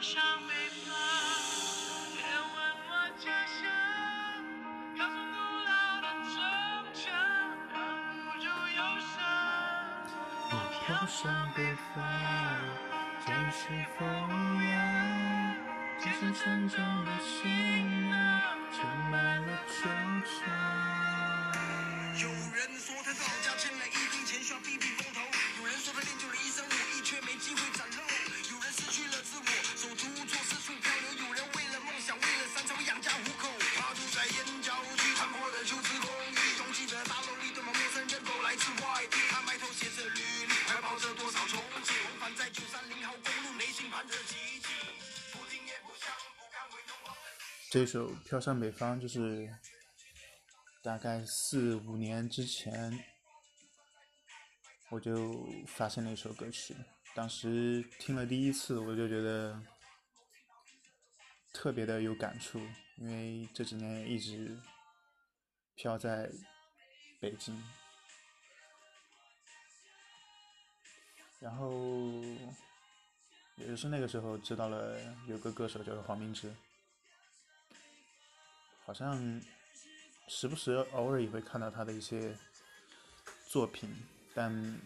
飘向北方别问我家乡高耸古老的城墙挡不住忧伤我飘向北方家人是否无恙肩上沉重的行囊盛满了惆怅有人说他早老家欠了一屁钱需要避避风头。有人说他练就了一身武艺却没机会展露。失去了自我，手足无措，四处漂流；有人为了梦想，为了山潮养家糊口。他住在燕郊区残破的旧式公寓，拥挤的大楼里堆满陌生人，都来自外地。他埋头写着履历，怀抱着多少憧憬，往返在九三零号公路，内心盼着奇迹。不听也不想，不敢为东方人。这首《飘向北方》就是大概四五年之前，我就发现了一首歌曲。当时听了第一次，我就觉得特别的有感触，因为这几年一直飘在北京，然后也就是那个时候知道了有个歌手叫做黄明志。好像时不时偶尔也会看到他的一些作品，但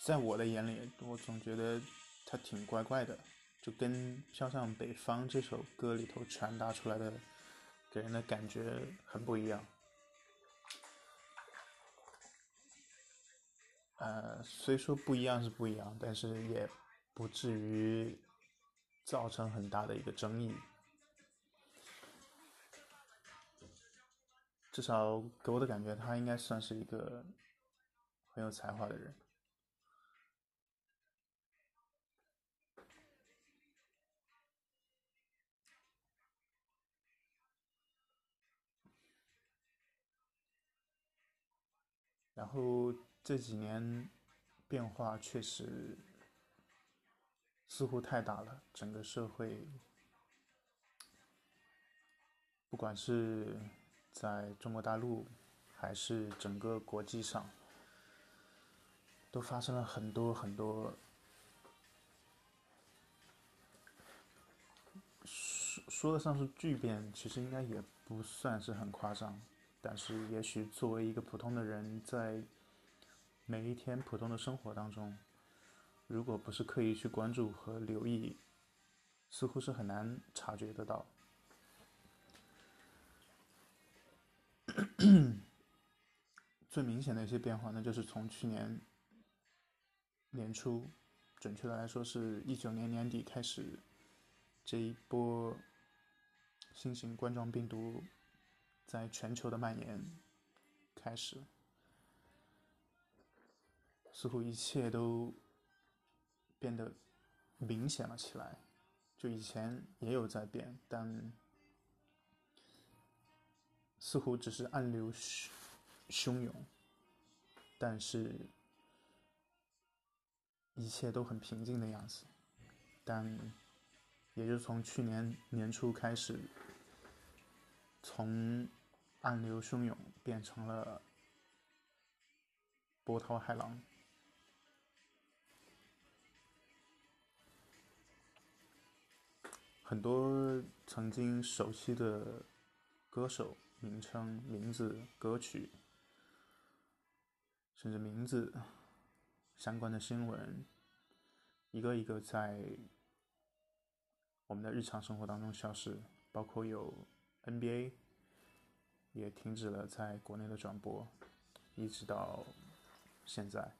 在我的眼里，我总觉得他挺怪怪的，就跟《飘向北方》这首歌里头传达出来的给人的感觉很不一样。呃，虽说不一样是不一样，但是也不至于造成很大的一个争议。至少给我的感觉，他应该算是一个很有才华的人。然后这几年变化确实似乎太大了，整个社会，不管是在中国大陆，还是整个国际上，都发生了很多很多，说说得上是巨变，其实应该也不算是很夸张。但是，也许作为一个普通的人，在每一天普通的生活当中，如果不是刻意去关注和留意，似乎是很难察觉得到。最明显的一些变化那，就是从去年年初，准确的来说是一九年年底开始，这一波新型冠状病毒在全球的蔓延开始，似乎一切都变得明显了起来。就以前也有在变，但似乎只是暗流汹涌，但是一切都很平静的样子。但也就从去年年初开始，从暗流汹涌变成了波涛骇浪。很多曾经熟悉的歌手名称、名字、歌曲，甚至名字相关的新闻，一个一个在我们的日常生活当中消失，包括有 NBA 也停止了在国内的转播，一直到现在。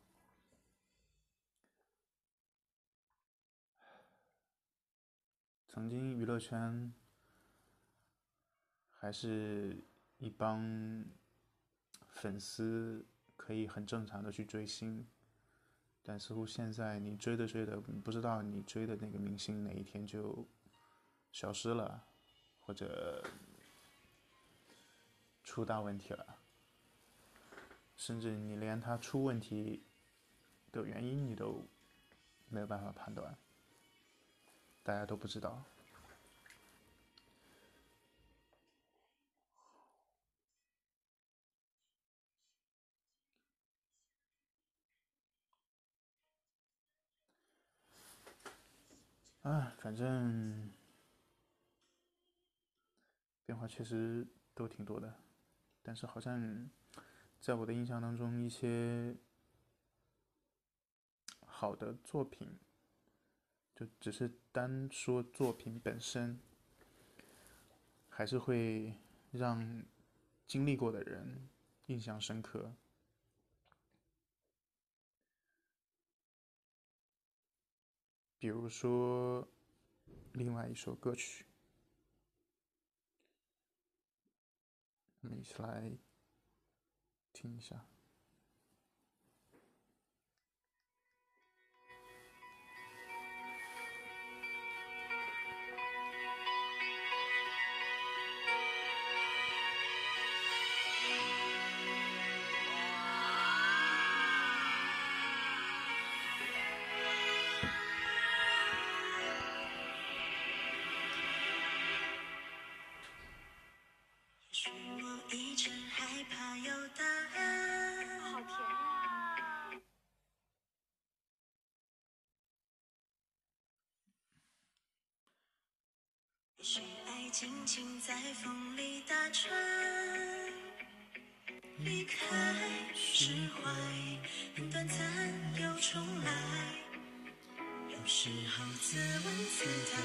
曾经娱乐圈还是一帮粉丝可以很正常的去追星，但似乎现在你追着追着，不知道你追的那个明星哪一天就消失了，或者出大问题了，甚至你连他出问题的原因你都没有办法判断。大家都不知道。啊，反正变化确实都挺多的，但是好像在我的印象当中，一些好的作品，就只是单说作品本身，还是会让经历过的人印象深刻。比如说，另外一首歌曲，我们一起来听一下。也许爱静静在风里打转，离开释怀，很短暂又重来。有时候自问自答，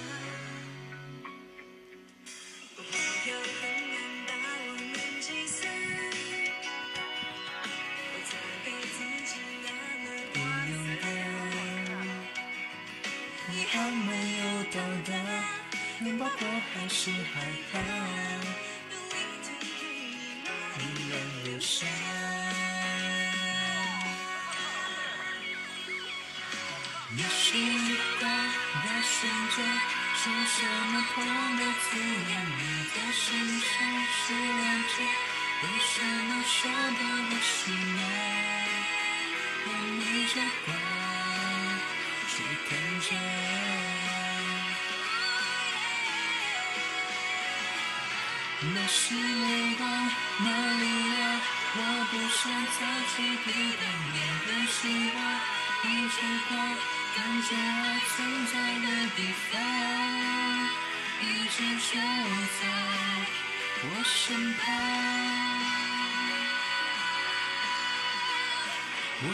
会有很难把我们击散。我在给自己那么大勇敢。遗憾没有到达，拥抱过还是害怕，依然留下。也许我的选择是什么痛？的字眼，你的心上是两者，为什么舍得我心爱？我逆着光去看见。那是泪光，那力量，我不想再去抵挡面对希望，一直光，感觉爱存在的地方，一直就在我身旁。我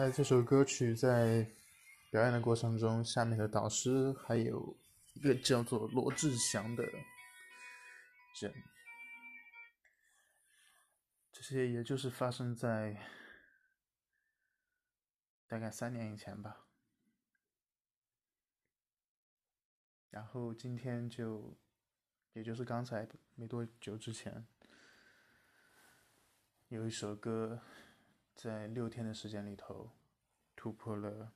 在这首歌曲在表演的过程中，下面的导师还有一个叫做罗志祥的人，这些也就是发生在大概三年以前吧。然后今天就，也就是刚才没多久之前，有一首歌在六天的时间里头突破了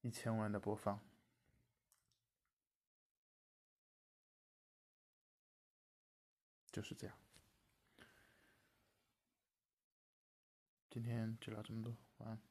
一千万的播放。就是这样。今天就聊这么多，晚安。